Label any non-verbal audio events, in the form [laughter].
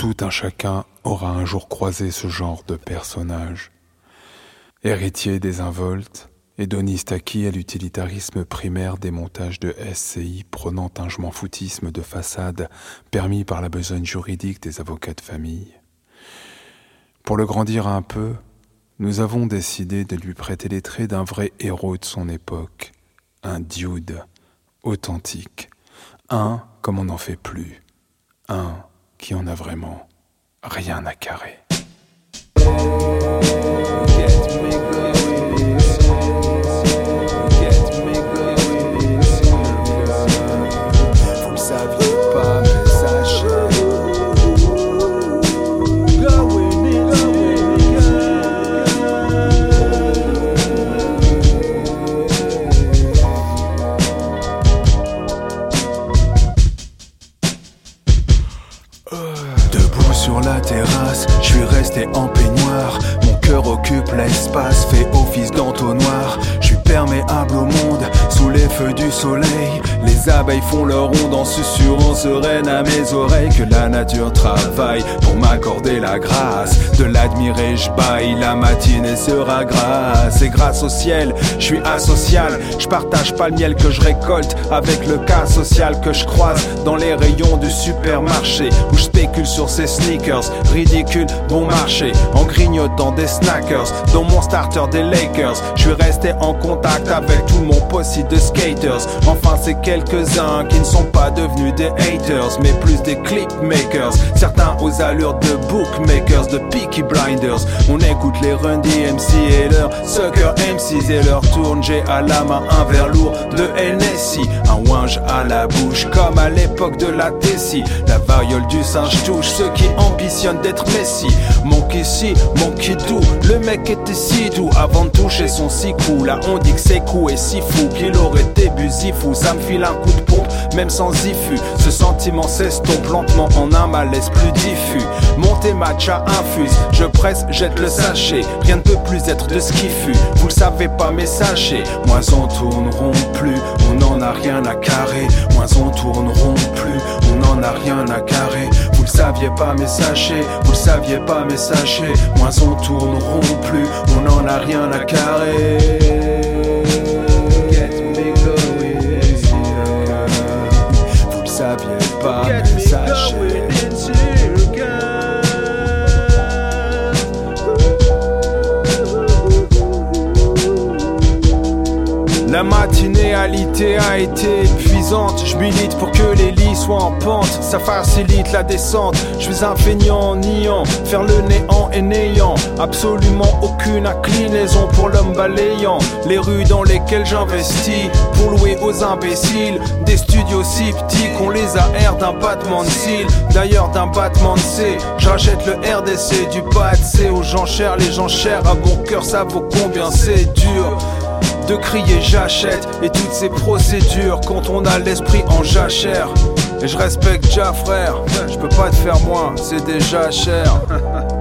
Tout un chacun aura un jour croisé ce genre de personnage. Héritier des involtes, hédoniste acquis à l'utilitarisme primaire des montages de SCI prônant un je foutisme de façade permis par la besogne juridique des avocats de famille. Pour le grandir un peu, nous avons décidé de lui prêter les traits d'un vrai héros de son époque, un dude authentique, un comme on n'en fait plus, un qui en a vraiment rien à carrer. En peignoir. Mon cœur occupe l'espace, fait office d'entonnoir. Je suis perméable au monde, sous les feux du soleil. Les abeilles font leur ronde en susurrant sereine à mes oreilles que la nature travaille pour m'accorder la grâce de l'admirer. Je baille, la matinée sera grâce. Et grâce au ciel, je suis asocial. Je partage pas le miel que je récolte avec le cas social que je croise dans les rayons du supermarché où je spécule sur ces sneakers. Ridicule, bon marché en grignotant des snackers dans mon starter des Lakers. Je suis resté en contact avec tout mon posse de skaters. Enfin, c'est quelques-uns qui ne sont pas devenus des haters, mais plus des clipmakers. Certains aux allures de bookmakers, de peaky blinders. On écoute les run MC et leurs sucker MCs et leur tourne. J'ai à la main un verre lourd de NSI, un winge à la bouche comme à l'époque de la Tessie. La variole du singe touche ceux qui ambitionnent d'être Messi. Mon ici, mon doux, le mec était si doux avant de toucher son si cool. Là on dit que c'est et si fou qu'il aurait début fou. Ça me file un coup de pompe, même sans iffu. Ce sentiment s'estompe lentement en un malaise plus diffus. Monter matcha infuse, je presse, jette le sachet. Rien ne peut plus être de ce qui fut. Vous le savez pas, mais sachez, moins on tourneront plus, on n'en a rien à carrer. Moins on tourneront plus, on n'en a rien à carrer. Vous le saviez pas, mais sachez, vous le saviez pas, mais sachez, moins on tourneront plus, on n'en a rien à carrer. La matinée à a été épuisante. Je milite pour que les lits soient en pente. Ça facilite la descente. Je suis un feignant niant. Faire le néant et n'ayant absolument aucune inclinaison pour l'homme balayant. Les rues dans lesquelles j'investis pour louer aux imbéciles. Des studios si petits qu'on les aère d'un battement de cils. D'ailleurs, d'un battement de C. J'achète le RDC du bas de C aux gens chers. Les gens chers à mon cœur, ça vaut combien? C'est dur de crier j'achète et toutes ces procédures quand on a l'esprit en jachère. Et je respecte déjà frère, je peux pas te faire moins, c'est déjà cher. [laughs]